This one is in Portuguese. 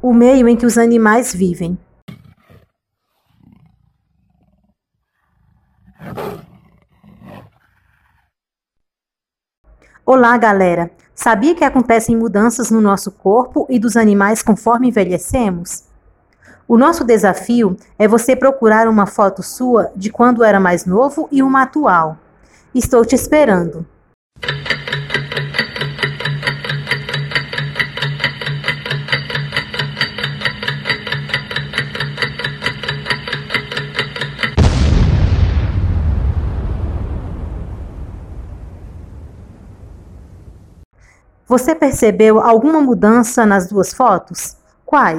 o meio em que os animais vivem. Olá, galera! Sabia que acontecem mudanças no nosso corpo e dos animais conforme envelhecemos? O nosso desafio é você procurar uma foto sua de quando era mais novo e uma atual. Estou te esperando! Você percebeu alguma mudança nas duas fotos? Quais?